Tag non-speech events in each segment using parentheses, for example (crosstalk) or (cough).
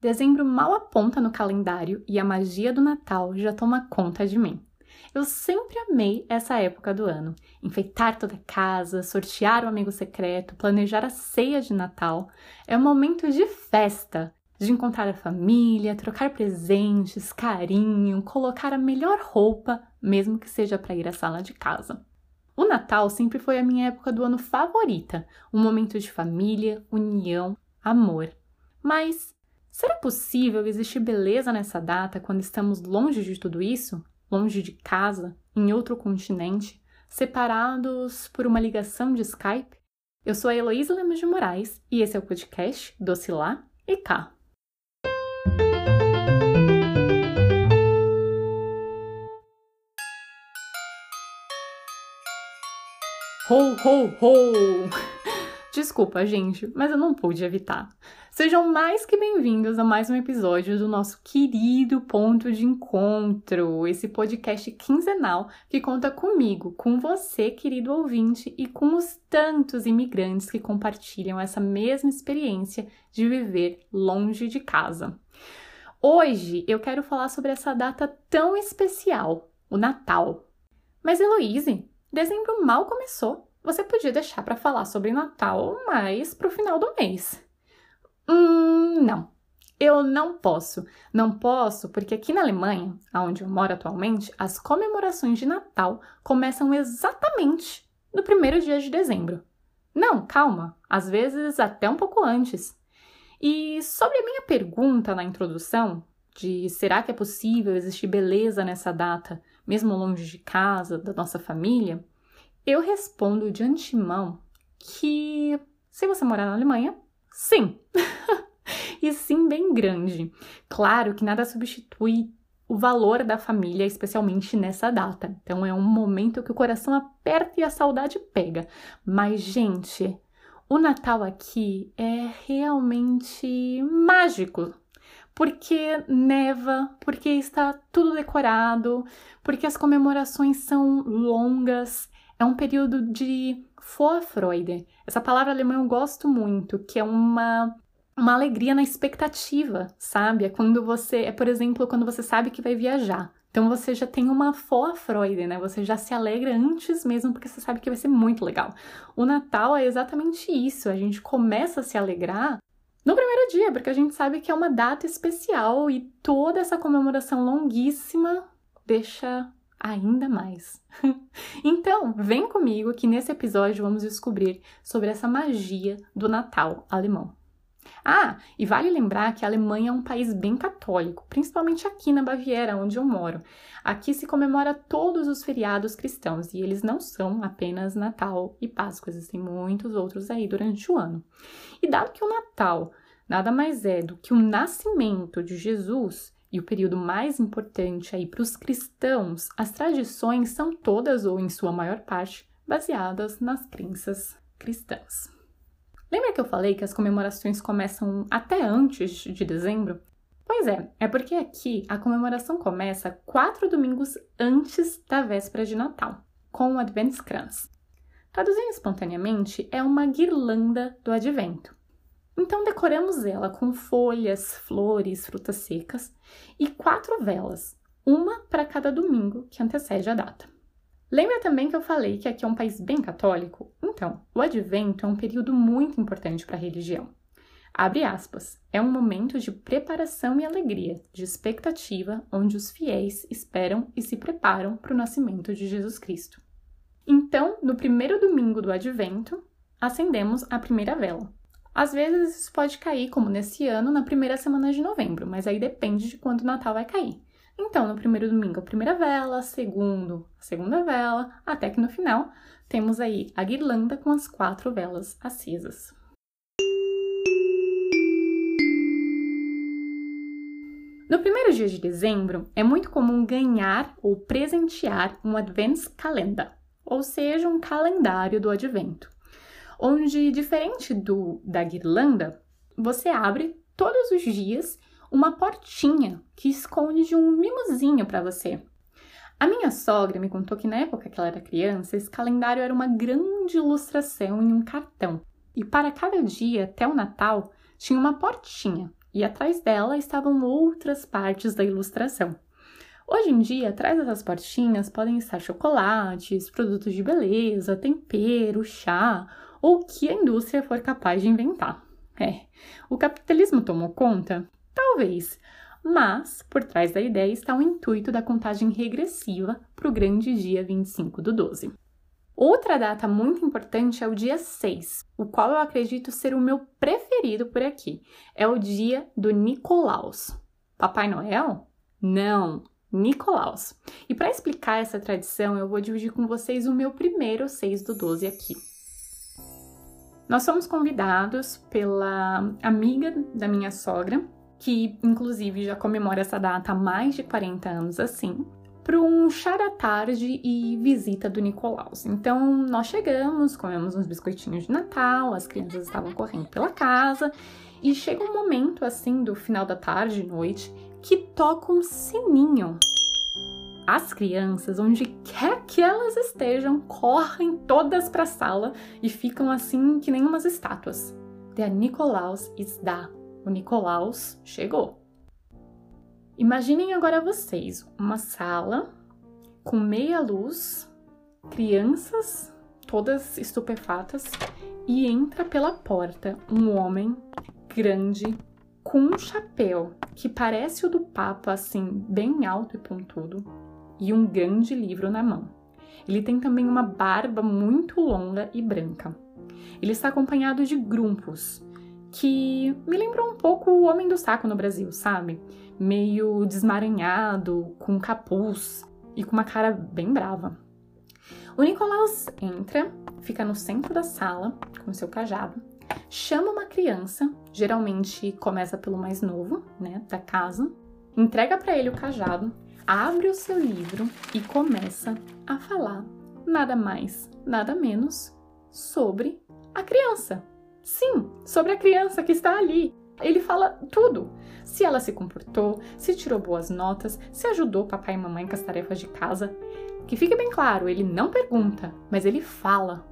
Dezembro mal aponta no calendário e a magia do Natal já toma conta de mim. Eu sempre amei essa época do ano. Enfeitar toda a casa, sortear o amigo secreto, planejar a ceia de Natal. É um momento de festa, de encontrar a família, trocar presentes, carinho, colocar a melhor roupa, mesmo que seja para ir à sala de casa. O Natal sempre foi a minha época do ano favorita, um momento de família, união, amor. Mas Será possível existir beleza nessa data quando estamos longe de tudo isso? Longe de casa, em outro continente, separados por uma ligação de Skype? Eu sou a Heloísa Lemos de Moraes e esse é o podcast Doce Lá e Cá. Ho, ho, ho! Desculpa, gente, mas eu não pude evitar. Sejam mais que bem-vindos a mais um episódio do nosso querido Ponto de Encontro, esse podcast quinzenal que conta comigo, com você, querido ouvinte, e com os tantos imigrantes que compartilham essa mesma experiência de viver longe de casa. Hoje eu quero falar sobre essa data tão especial, o Natal. Mas Heloise, dezembro mal começou. Você podia deixar para falar sobre Natal mais o final do mês. Hum, não. Eu não posso. Não posso porque aqui na Alemanha, onde eu moro atualmente, as comemorações de Natal começam exatamente no primeiro dia de dezembro. Não, calma, às vezes até um pouco antes. E sobre a minha pergunta na introdução, de será que é possível existir beleza nessa data, mesmo longe de casa, da nossa família, eu respondo de antemão que se você morar na Alemanha, Sim! (laughs) e sim, bem grande. Claro que nada substitui o valor da família, especialmente nessa data. Então é um momento que o coração aperta e a saudade pega. Mas, gente, o Natal aqui é realmente mágico. Porque neva, porque está tudo decorado, porque as comemorações são longas, é um período de Vorfreude. Essa palavra alemã eu gosto muito, que é uma uma alegria na expectativa, sabe? É quando você, é por exemplo, quando você sabe que vai viajar. Então você já tem uma Vorfreude, né? Você já se alegra antes mesmo porque você sabe que vai ser muito legal. O Natal é exatamente isso. A gente começa a se alegrar no primeiro dia, porque a gente sabe que é uma data especial e toda essa comemoração longuíssima deixa ainda mais. (laughs) então, vem comigo que nesse episódio vamos descobrir sobre essa magia do Natal alemão. Ah, e vale lembrar que a Alemanha é um país bem católico, principalmente aqui na Baviera, onde eu moro. Aqui se comemora todos os feriados cristãos e eles não são apenas Natal e Páscoa, existem muitos outros aí durante o ano. E dado que o Natal nada mais é do que o nascimento de Jesus, e o período mais importante aí para os cristãos, as tradições são todas ou em sua maior parte baseadas nas crenças cristãs. Lembra que eu falei que as comemorações começam até antes de dezembro? Pois é, é porque aqui a comemoração começa quatro domingos antes da véspera de Natal, com o Adventskranz. Traduzindo espontaneamente, é uma guirlanda do advento. Então decoramos ela com folhas, flores, frutas secas e quatro velas, uma para cada domingo que antecede a data. Lembra também que eu falei que aqui é um país bem católico? Então, o advento é um período muito importante para a religião. Abre aspas, é um momento de preparação e alegria, de expectativa, onde os fiéis esperam e se preparam para o nascimento de Jesus Cristo. Então, no primeiro domingo do advento, acendemos a primeira vela, às vezes isso pode cair, como nesse ano, na primeira semana de novembro, mas aí depende de quando o Natal vai cair. Então, no primeiro domingo, a primeira vela, segundo, a segunda vela, até que no final temos aí a guirlanda com as quatro velas acesas. No primeiro dia de dezembro, é muito comum ganhar ou presentear um Adventskalender, ou seja, um calendário do advento onde, diferente do da guirlanda, você abre todos os dias uma portinha que esconde um mimozinho para você. A minha sogra me contou que na época que ela era criança, esse calendário era uma grande ilustração em um cartão. E para cada dia até o Natal tinha uma portinha e atrás dela estavam outras partes da ilustração. Hoje em dia, atrás dessas portinhas podem estar chocolates, produtos de beleza, tempero, chá ou que a indústria for capaz de inventar. É, o capitalismo tomou conta? Talvez, mas por trás da ideia está o intuito da contagem regressiva para o grande dia 25 do 12. Outra data muito importante é o dia 6, o qual eu acredito ser o meu preferido por aqui. É o dia do Nicolaus. Papai Noel? Não, Nicolaus. E para explicar essa tradição, eu vou dividir com vocês o meu primeiro 6 do 12 aqui. Nós somos convidados pela amiga da minha sogra, que inclusive já comemora essa data há mais de 40 anos assim, para um chá da tarde e visita do Nicolaus. Então nós chegamos, comemos uns biscoitinhos de Natal, as crianças estavam correndo pela casa e chega um momento assim do final da tarde, noite, que toca um sininho. As crianças, onde quer que elas estejam, correm todas para a sala e ficam assim que nem umas estátuas. Der Nikolaus ist da. O Nicolaus chegou. Imaginem agora vocês uma sala com meia luz, crianças todas estupefatas e entra pela porta um homem grande com um chapéu que parece o do Papa, assim, bem alto e pontudo, e um grande livro na mão. Ele tem também uma barba muito longa e branca. Ele está acompanhado de grumpos, que me lembrou um pouco o Homem do Saco no Brasil, sabe? meio desmaranhado, com capuz e com uma cara bem brava. O Nicolaus entra, fica no centro da sala com seu cajado, chama uma criança, geralmente começa pelo mais novo, né, da casa, entrega para ele o cajado, abre o seu livro e começa a falar nada mais, nada menos sobre a criança. Sim, sobre a criança que está ali, ele fala tudo. Se ela se comportou, se tirou boas notas, se ajudou papai e mamãe com as tarefas de casa. Que fique bem claro, ele não pergunta, mas ele fala.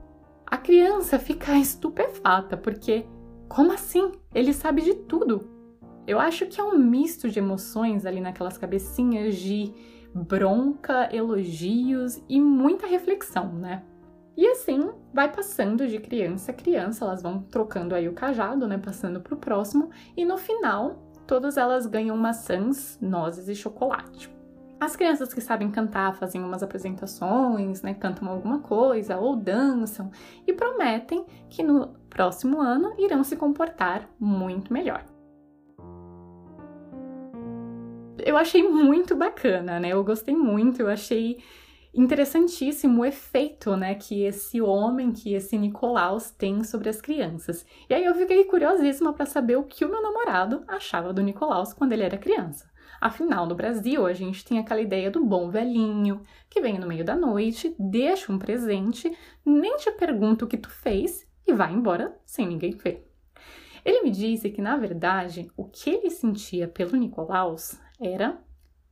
A criança fica estupefata, porque como assim? Ele sabe de tudo. Eu acho que é um misto de emoções ali naquelas cabecinhas de bronca, elogios e muita reflexão, né? E assim vai passando de criança a criança, elas vão trocando aí o cajado, né, passando para o próximo, e no final todas elas ganham maçãs, nozes e chocolate. As crianças que sabem cantar fazem umas apresentações, né, cantam alguma coisa ou dançam e prometem que no próximo ano irão se comportar muito melhor. Eu achei muito bacana, né? Eu gostei muito, eu achei interessantíssimo o efeito, né, que esse homem, que esse Nicolaus tem sobre as crianças. E aí eu fiquei curiosíssima para saber o que o meu namorado achava do Nicolaus quando ele era criança. Afinal, no Brasil, a gente tem aquela ideia do bom velhinho, que vem no meio da noite, deixa um presente, nem te pergunta o que tu fez e vai embora sem ninguém ver. Ele me disse que, na verdade, o que ele sentia pelo Nicolaus era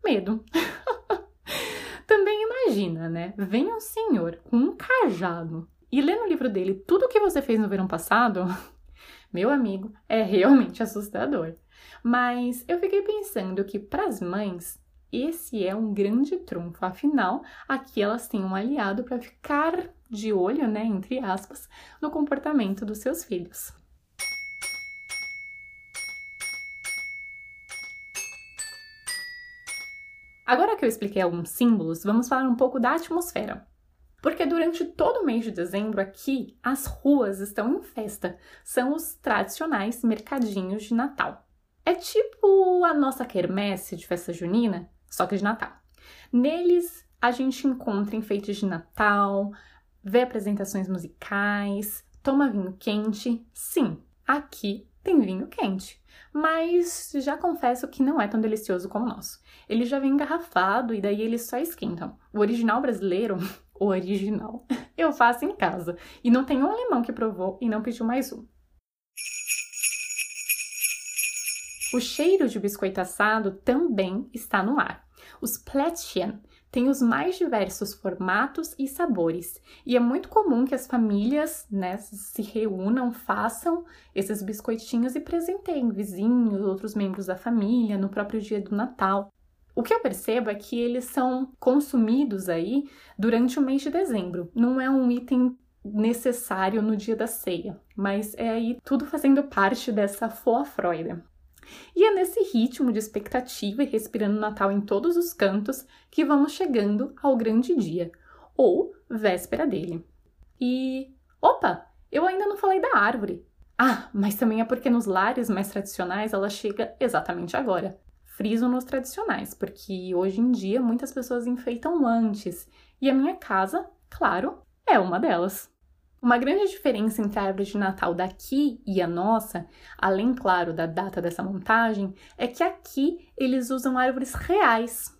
medo. (laughs) Também imagina, né? Vem um senhor com um cajado e lê no livro dele tudo o que você fez no verão passado. (laughs) Meu amigo, é realmente assustador. Mas eu fiquei pensando que para as mães esse é um grande trunfo. Afinal, aqui elas têm um aliado para ficar de olho, né, entre aspas, no comportamento dos seus filhos. Agora que eu expliquei alguns símbolos, vamos falar um pouco da atmosfera. Porque durante todo o mês de dezembro aqui, as ruas estão em festa. São os tradicionais mercadinhos de Natal. É tipo a nossa quermesse de festa junina, só que de Natal. Neles a gente encontra enfeites de Natal, vê apresentações musicais, toma vinho quente. Sim, aqui tem vinho quente, mas já confesso que não é tão delicioso como o nosso. Ele já vem engarrafado e daí eles só esquentam. O original brasileiro, (laughs) o original, (laughs) eu faço em casa e não tem um alemão que provou e não pediu mais um. O cheiro de biscoito assado também está no ar. Os Plätzchen tem os mais diversos formatos e sabores, e é muito comum que as famílias né, se reúnam, façam esses biscoitinhos e presenteiem vizinhos, outros membros da família, no próprio dia do Natal. O que eu percebo é que eles são consumidos aí durante o mês de dezembro. Não é um item necessário no dia da ceia, mas é aí tudo fazendo parte dessa Freude. E é nesse ritmo de expectativa e respirando Natal em todos os cantos que vamos chegando ao grande dia, ou véspera dele. E opa, eu ainda não falei da árvore. Ah, mas também é porque nos lares mais tradicionais ela chega exatamente agora. Friso nos tradicionais, porque hoje em dia muitas pessoas enfeitam antes, e a minha casa, claro, é uma delas. Uma grande diferença entre a árvore de Natal daqui e a nossa, além, claro, da data dessa montagem, é que aqui eles usam árvores reais.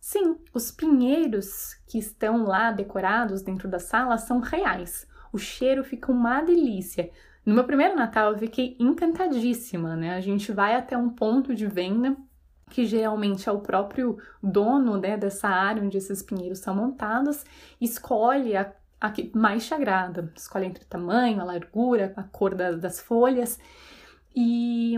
Sim, os pinheiros que estão lá decorados dentro da sala são reais. O cheiro fica uma delícia. No meu primeiro Natal eu fiquei encantadíssima, né? A gente vai até um ponto de venda que geralmente é o próprio dono né, dessa área onde esses pinheiros são montados, escolhe a a mais sagrada. Escolhe entre o tamanho, a largura, a cor da, das folhas. E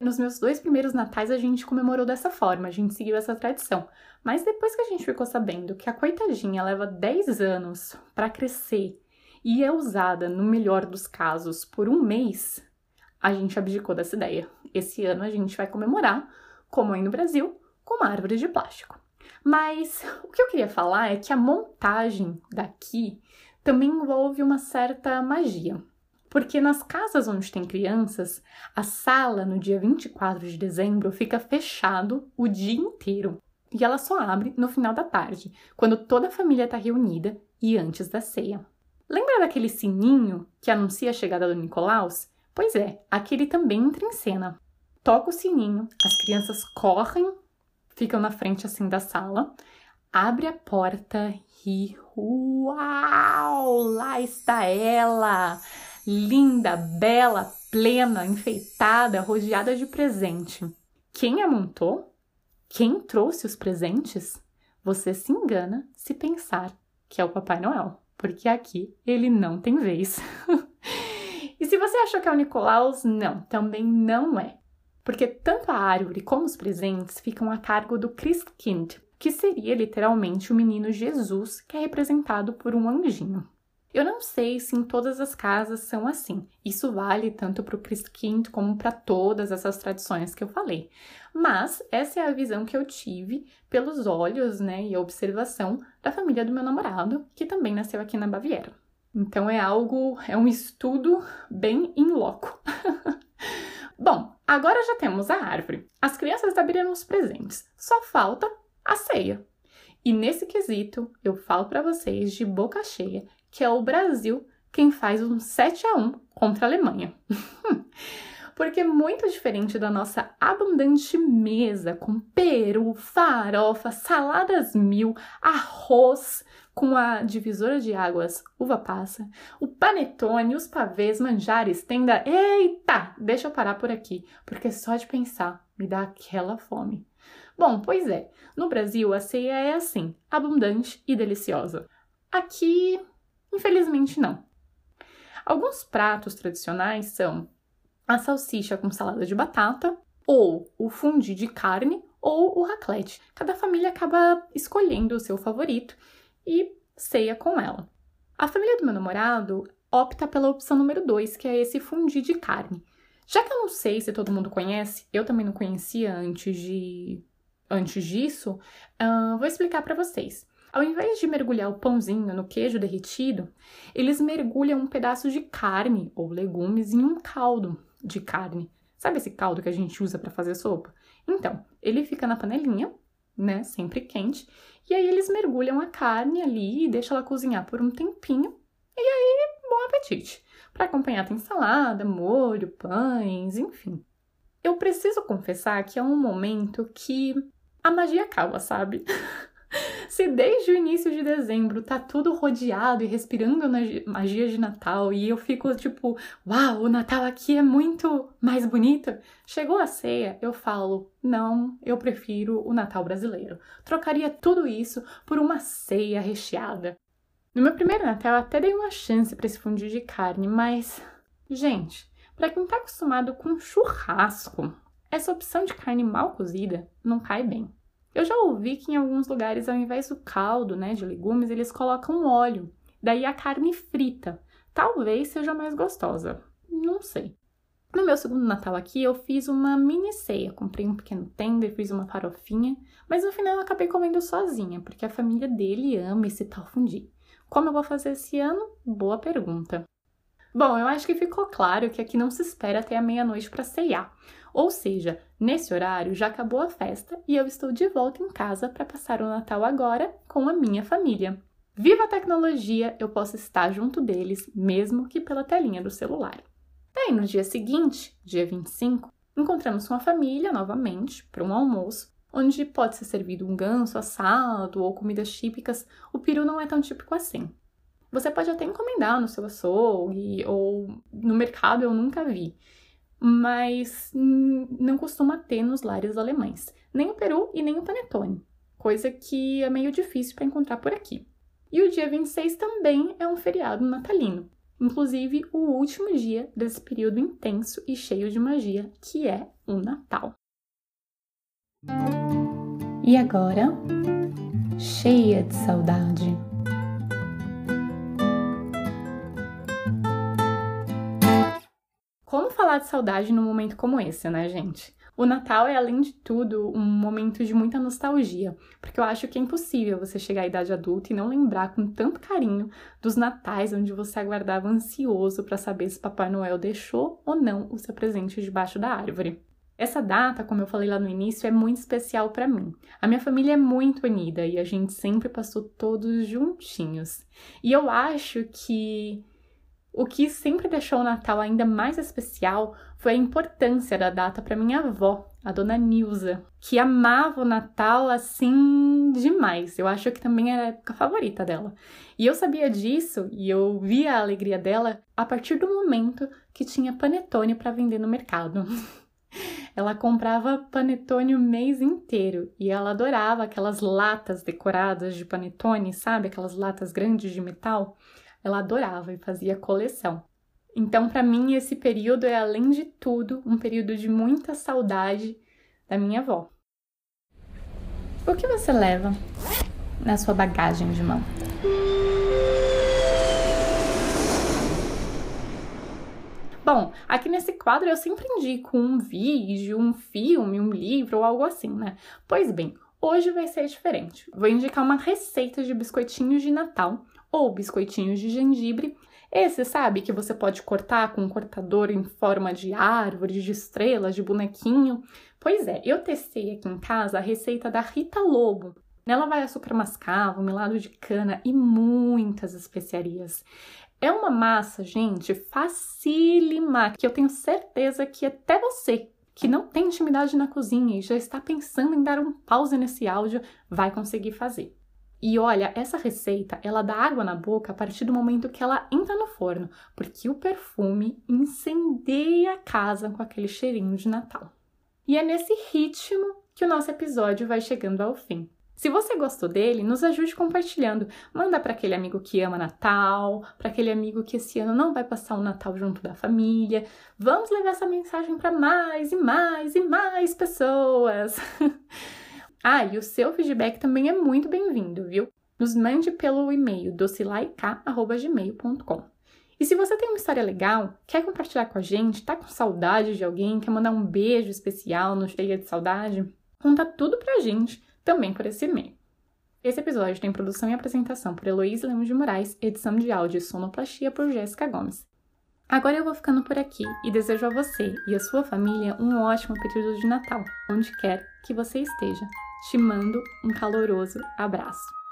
nos meus dois primeiros natais a gente comemorou dessa forma, a gente seguiu essa tradição. Mas depois que a gente ficou sabendo que a coitadinha leva 10 anos para crescer e é usada, no melhor dos casos, por um mês, a gente abdicou dessa ideia. Esse ano a gente vai comemorar, como aí no Brasil, com uma árvore de plástico. Mas (laughs) o que eu queria falar é que a montagem daqui também envolve uma certa magia. Porque nas casas onde tem crianças, a sala no dia 24 de dezembro fica fechado o dia inteiro. E ela só abre no final da tarde, quando toda a família está reunida e antes da ceia. Lembra daquele sininho que anuncia a chegada do Nicolaus? Pois é, aquele também entra em cena. Toca o sininho, as crianças correm, ficam na frente assim da sala, abre a porta e uau! Lá está ela! Linda, bela, plena, enfeitada, rodeada de presente. Quem a montou? Quem trouxe os presentes? Você se engana se pensar que é o Papai Noel, porque aqui ele não tem vez. (laughs) e se você achou que é o Nicolaus, não, também não é. Porque tanto a árvore como os presentes ficam a cargo do Christkind, que seria literalmente o menino Jesus, que é representado por um anjinho. Eu não sei se em todas as casas são assim. Isso vale tanto para o Christkind como para todas essas tradições que eu falei. Mas essa é a visão que eu tive pelos olhos, né, e a observação da família do meu namorado, que também nasceu aqui na Baviera. Então é algo, é um estudo bem in loco. (laughs) Bom, agora já temos a árvore. As crianças abriram os presentes. Só falta a ceia. E nesse quesito, eu falo para vocês de boca cheia que é o Brasil quem faz um 7 a 1 contra a Alemanha. (laughs) Porque muito diferente da nossa abundante mesa com peru, farofa, saladas mil, arroz com a divisora de águas, uva passa, o panetone, os pavês, manjares, tenda. Eita, deixa eu parar por aqui, porque só de pensar me dá aquela fome. Bom, pois é, no Brasil a ceia é assim, abundante e deliciosa. Aqui, infelizmente, não. Alguns pratos tradicionais são a salsicha com salada de batata, ou o fundi de carne, ou o raclette. Cada família acaba escolhendo o seu favorito e ceia com ela. A família do meu namorado opta pela opção número 2, que é esse fundi de carne. Já que eu não sei se todo mundo conhece, eu também não conhecia antes de Antes disso, uh, vou explicar para vocês. Ao invés de mergulhar o pãozinho no queijo derretido, eles mergulham um pedaço de carne ou legumes em um caldo de carne. Sabe esse caldo que a gente usa para fazer sopa? Então, ele fica na panelinha, né, sempre quente, e aí eles mergulham a carne ali e deixam ela cozinhar por um tempinho. E aí, bom apetite. Para acompanhar tem salada, molho, pães, enfim. Eu preciso confessar que é um momento que a magia acaba, sabe? (laughs) Se desde o início de dezembro tá tudo rodeado e respirando magia de Natal e eu fico tipo, uau, o Natal aqui é muito mais bonito. Chegou a ceia, eu falo, não, eu prefiro o Natal brasileiro. Trocaria tudo isso por uma ceia recheada. No meu primeiro Natal, até dei uma chance para esse fundir de carne, mas, gente, para quem tá acostumado com churrasco, essa opção de carne mal cozida não cai bem. Eu já ouvi que em alguns lugares, ao invés do caldo, né, de legumes, eles colocam óleo. Daí a carne frita. Talvez seja mais gostosa. Não sei. No meu segundo Natal aqui, eu fiz uma mini ceia. Comprei um pequeno tender, fiz uma farofinha, mas no final eu acabei comendo sozinha, porque a família dele ama esse tal fundir. Como eu vou fazer esse ano? Boa pergunta. Bom, eu acho que ficou claro que aqui não se espera até a meia-noite para ceiar. Ou seja, nesse horário já acabou a festa e eu estou de volta em casa para passar o Natal agora com a minha família. Viva a tecnologia, eu posso estar junto deles, mesmo que pela telinha do celular. Daí no dia seguinte, dia 25, encontramos com a família novamente para um almoço onde pode ser servido um ganso assado ou comidas típicas, o peru não é tão típico assim. Você pode até encomendar no seu açougue ou no mercado, eu nunca vi, mas não costuma ter nos lares alemães, nem o peru e nem o panetone, coisa que é meio difícil para encontrar por aqui. E o dia 26 também é um feriado natalino, inclusive o último dia desse período intenso e cheio de magia que é o Natal. E agora, cheia de saudade. Falar de saudade num momento como esse, né, gente? O Natal é, além de tudo, um momento de muita nostalgia, porque eu acho que é impossível você chegar à idade adulta e não lembrar com tanto carinho dos natais onde você aguardava ansioso para saber se Papai Noel deixou ou não o seu presente debaixo da árvore. Essa data, como eu falei lá no início, é muito especial para mim. A minha família é muito unida e a gente sempre passou todos juntinhos. E eu acho que o que sempre deixou o Natal ainda mais especial foi a importância da data para minha avó, a dona Nilza, que amava o Natal assim demais. Eu acho que também era a época favorita dela. E eu sabia disso e eu via a alegria dela a partir do momento que tinha panetone para vender no mercado. (laughs) Ela comprava panetone o mês inteiro e ela adorava aquelas latas decoradas de panetone, sabe? Aquelas latas grandes de metal. Ela adorava e fazia coleção. Então, para mim, esse período é, além de tudo, um período de muita saudade da minha avó. O que você leva na sua bagagem de mão? Bom, aqui nesse quadro eu sempre indico um vídeo, um filme, um livro ou algo assim, né? Pois bem, hoje vai ser diferente. Vou indicar uma receita de biscoitinhos de Natal ou biscoitinhos de gengibre. Esse, sabe, que você pode cortar com um cortador em forma de árvore, de estrelas, de bonequinho. Pois é, eu testei aqui em casa a receita da Rita Lobo. Nela vai açúcar mascavo, melado de cana e muitas especiarias. É uma massa, gente, facílima, que eu tenho certeza que até você que não tem intimidade na cozinha e já está pensando em dar um pause nesse áudio, vai conseguir fazer. E olha, essa receita, ela dá água na boca a partir do momento que ela entra no forno, porque o perfume incendeia a casa com aquele cheirinho de Natal. E é nesse ritmo que o nosso episódio vai chegando ao fim. Se você gostou dele, nos ajude compartilhando. Manda para aquele amigo que ama Natal, para aquele amigo que esse ano não vai passar o Natal junto da família. Vamos levar essa mensagem para mais e mais e mais pessoas. (laughs) ah, e o seu feedback também é muito bem-vindo, viu? Nos mande pelo e-mail docilaica@gmail.com. E se você tem uma história legal, quer compartilhar com a gente, tá com saudade de alguém, quer mandar um beijo especial no Cheia de Saudade, conta tudo pra gente também por esse e-mail. Esse episódio tem produção e apresentação por Heloísa Lemos de Moraes, edição de áudio e sonoplastia por Jéssica Gomes. Agora eu vou ficando por aqui e desejo a você e a sua família um ótimo período de Natal, onde quer que você esteja. Te mando um caloroso abraço.